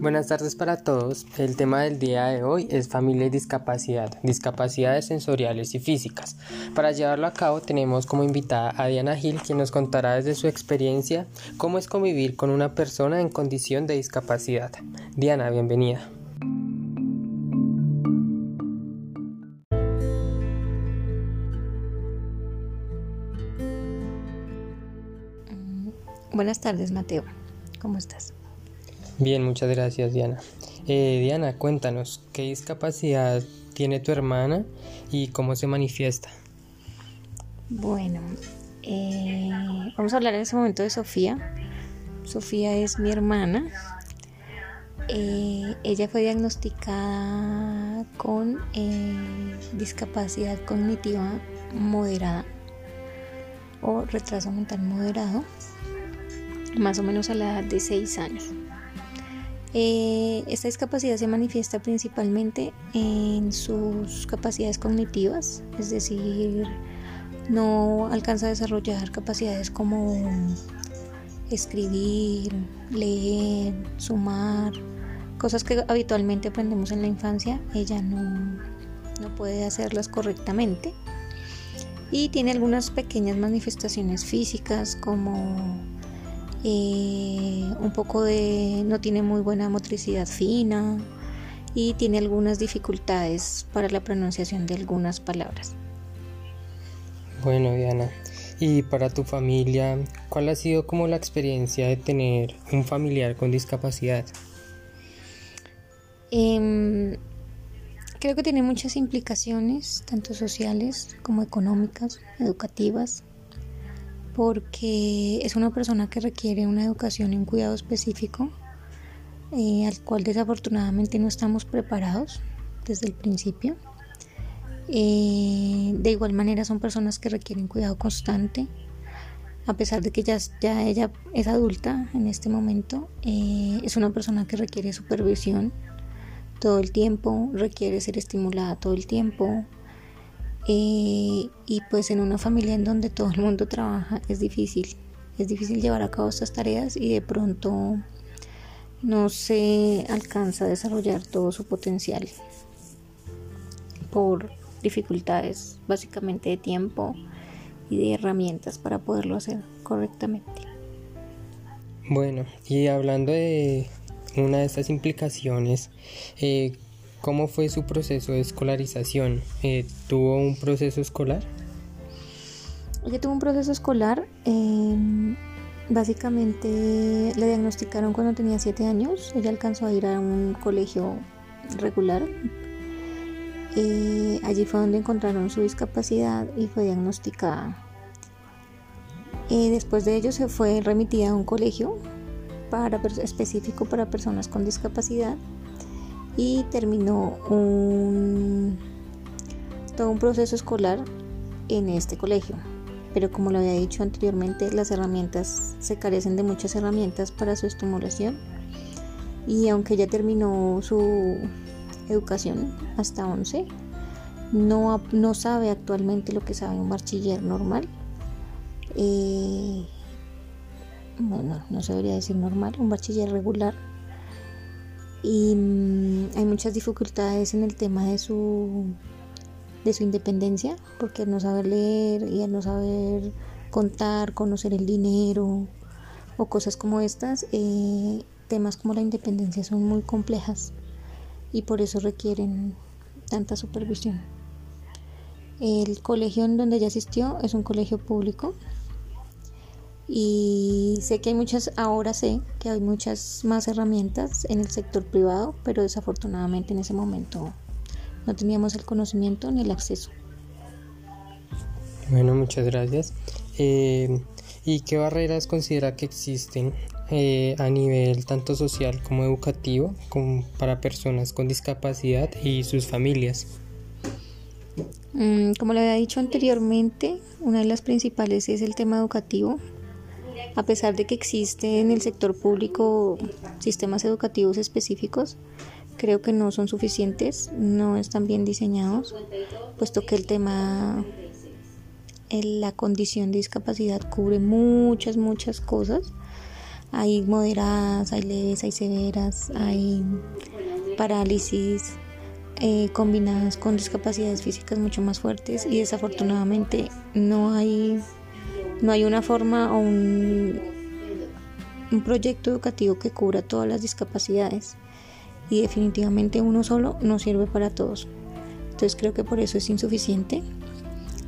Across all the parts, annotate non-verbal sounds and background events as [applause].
Buenas tardes para todos. El tema del día de hoy es familia y discapacidad, discapacidades sensoriales y físicas. Para llevarlo a cabo tenemos como invitada a Diana Gil, quien nos contará desde su experiencia cómo es convivir con una persona en condición de discapacidad. Diana, bienvenida. Buenas tardes, Mateo. ¿Cómo estás? Bien, muchas gracias Diana. Eh, Diana, cuéntanos, ¿qué discapacidad tiene tu hermana y cómo se manifiesta? Bueno, eh, vamos a hablar en ese momento de Sofía. Sofía es mi hermana. Eh, ella fue diagnosticada con discapacidad cognitiva moderada o retraso mental moderado, más o menos a la edad de 6 años. Eh, esta discapacidad se manifiesta principalmente en sus capacidades cognitivas, es decir, no alcanza a desarrollar capacidades como escribir, leer, sumar, cosas que habitualmente aprendemos en la infancia, ella no, no puede hacerlas correctamente. Y tiene algunas pequeñas manifestaciones físicas como eh, un poco de no tiene muy buena motricidad fina y tiene algunas dificultades para la pronunciación de algunas palabras. Bueno, Diana, y para tu familia, ¿cuál ha sido como la experiencia de tener un familiar con discapacidad? Em, creo que tiene muchas implicaciones, tanto sociales como económicas, educativas, porque es una persona que requiere una educación y un cuidado específico eh, al cual desafortunadamente no estamos preparados desde el principio. Eh, de igual manera son personas que requieren cuidado constante, a pesar de que ya, ya ella es adulta en este momento, eh, es una persona que requiere supervisión todo el tiempo, requiere ser estimulada todo el tiempo, eh, y pues en una familia en donde todo el mundo trabaja es difícil, es difícil llevar a cabo estas tareas y de pronto no se alcanza a desarrollar todo su potencial por dificultades básicamente de tiempo y de herramientas para poderlo hacer correctamente. Bueno, y hablando de una de estas implicaciones, eh, ¿Cómo fue su proceso de escolarización? Eh, ¿Tuvo un proceso escolar? Ella tuvo un proceso escolar. Em, básicamente le diagnosticaron cuando tenía 7 años. Ella alcanzó a ir a un colegio regular. Allí fue donde encontraron su discapacidad y fue diagnosticada. Después de ello se fue remitida a un colegio para, específico para personas con discapacidad y terminó un, todo un proceso escolar en este colegio. Pero como lo había dicho anteriormente, las herramientas se carecen de muchas herramientas para su estimulación. Y aunque ya terminó su educación hasta 11, no, no sabe actualmente lo que sabe un bachiller normal. Eh, bueno, no se debería decir normal, un bachiller regular y mm, hay muchas dificultades en el tema de su de su independencia porque al no saber leer y al no saber contar conocer el dinero o cosas como estas eh, temas como la independencia son muy complejas y por eso requieren tanta supervisión. El colegio en donde ella asistió es un colegio público y sé que hay muchas, ahora sé que hay muchas más herramientas en el sector privado, pero desafortunadamente en ese momento no teníamos el conocimiento ni el acceso. Bueno, muchas gracias. Eh, ¿Y qué barreras considera que existen eh, a nivel tanto social como educativo como para personas con discapacidad y sus familias? Mm, como le había dicho anteriormente, una de las principales es el tema educativo, a pesar de que existen en el sector público sistemas educativos específicos, creo que no son suficientes, no están bien diseñados, puesto que el tema la condición de discapacidad cubre muchas, muchas cosas. Hay moderadas, hay leves, hay severas, hay parálisis eh, combinadas con discapacidades físicas mucho más fuertes y desafortunadamente no hay, no hay una forma o un, proyecto educativo que cubra todas las discapacidades y definitivamente uno solo no sirve para todos. Entonces creo que por eso es insuficiente.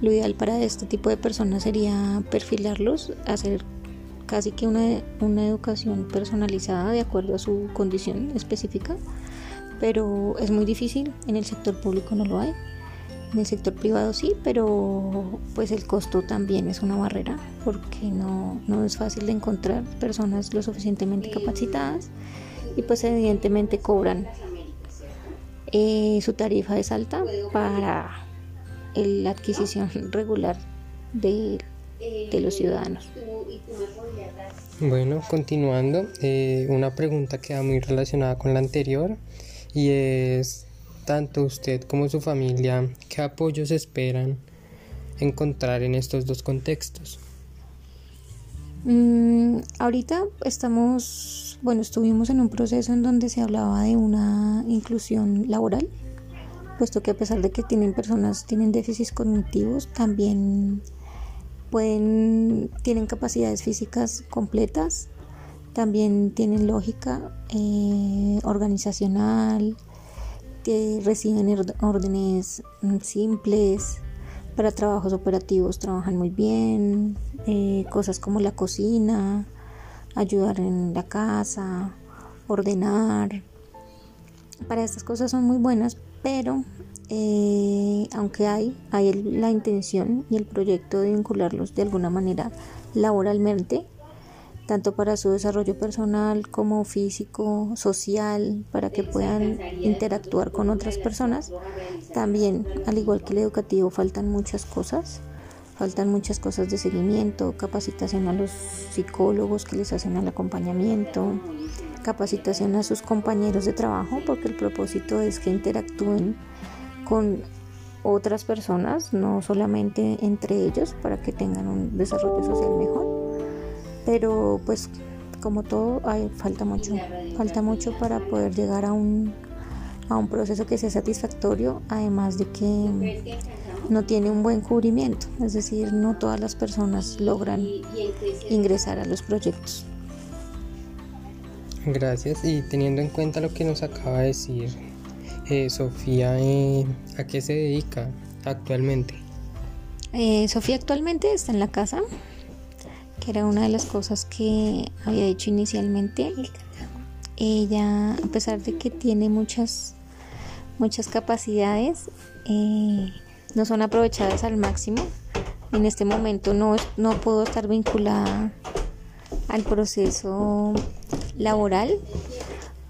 Lo ideal para este tipo de personas sería perfilarlos, hacer casi que una, una educación personalizada de acuerdo a su condición específica, pero es muy difícil, en el sector público no lo hay. En el sector privado sí, pero pues el costo también es una barrera porque no, no es fácil de encontrar personas lo suficientemente capacitadas y pues evidentemente cobran eh, su tarifa es alta para la adquisición [laughs] regular de, los ciudadanos. Bueno, continuando, eh, una pregunta que va muy relacionada con la anterior y es, tanto usted como su familia, ¿qué apoyos esperan encontrar en estos dos contextos? Mm, ahorita estamos, bueno, estuvimos en un proceso en donde se hablaba de una inclusión laboral, puesto que a pesar de que tienen personas, tienen déficits cognitivos, también pueden, tienen capacidades físicas completas, también tienen lógica eh, organizacional, reciben órdenes mm, simples, para trabajos operativos trabajan muy bien, eh, cosas como la cocina, ayudar en la casa, ordenar. Para estas cosas son muy buenas, pero eh, aunque hay, hay la intención y el proyecto de vincularlos de alguna manera laboralmente, tanto para su desarrollo personal como físico, social, para que puedan interactuar con otras personas. También, al igual que el educativo, faltan muchas cosas. Faltan muchas cosas de seguimiento, capacitación a los psicólogos que les hacen el acompañamiento, capacitación a sus compañeros de trabajo, porque el propósito es que interactúen con otras personas, no solamente entre ellos, para que tengan un desarrollo social mejor pero pues como todo hay, falta mucho falta mucho para poder llegar a un a un proceso que sea satisfactorio además de que no tiene un buen cubrimiento. Es decir no todas las personas logran ingresar a los proyectos. Gracias. Y teniendo en cuenta lo que nos acaba de decir eh, Sofía eh, a qué se dedica actualmente eh, Sofía actualmente está en la casa que era una de las cosas que había dicho inicialmente. Ella, a pesar de que tiene muchas, muchas capacidades, eh, no son aprovechadas al máximo. En este momento no, no puedo estar vinculada al proceso laboral,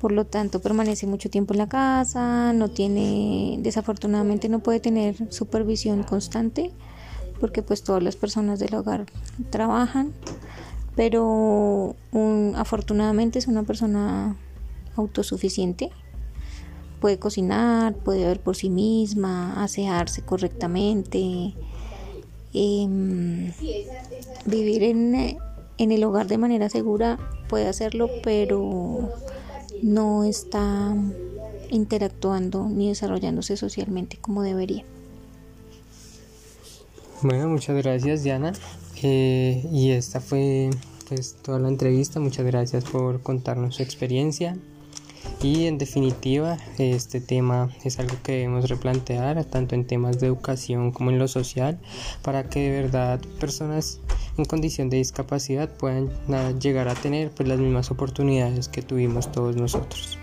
por lo tanto permanece mucho tiempo en la casa, no tiene, desafortunadamente no puede tener supervisión constante porque pues todas las personas del hogar trabajan, pero afortunadamente es una persona autosuficiente. Puede cocinar, puede ver por sí misma, asearse correctamente, em, vivir en el hogar de manera segura, puede hacerlo, pero no está interactuando ni desarrollándose socialmente como debería. Bueno, muchas gracias Diana. Eh, y esta fue pues toda la entrevista. Muchas gracias por contarnos su experiencia. Y en definitiva, este tema es algo que debemos replantear tanto en temas de educación como en lo social para que de verdad personas en condición de discapacidad puedan llegar a tener pues, las mismas oportunidades que tuvimos todos nosotros.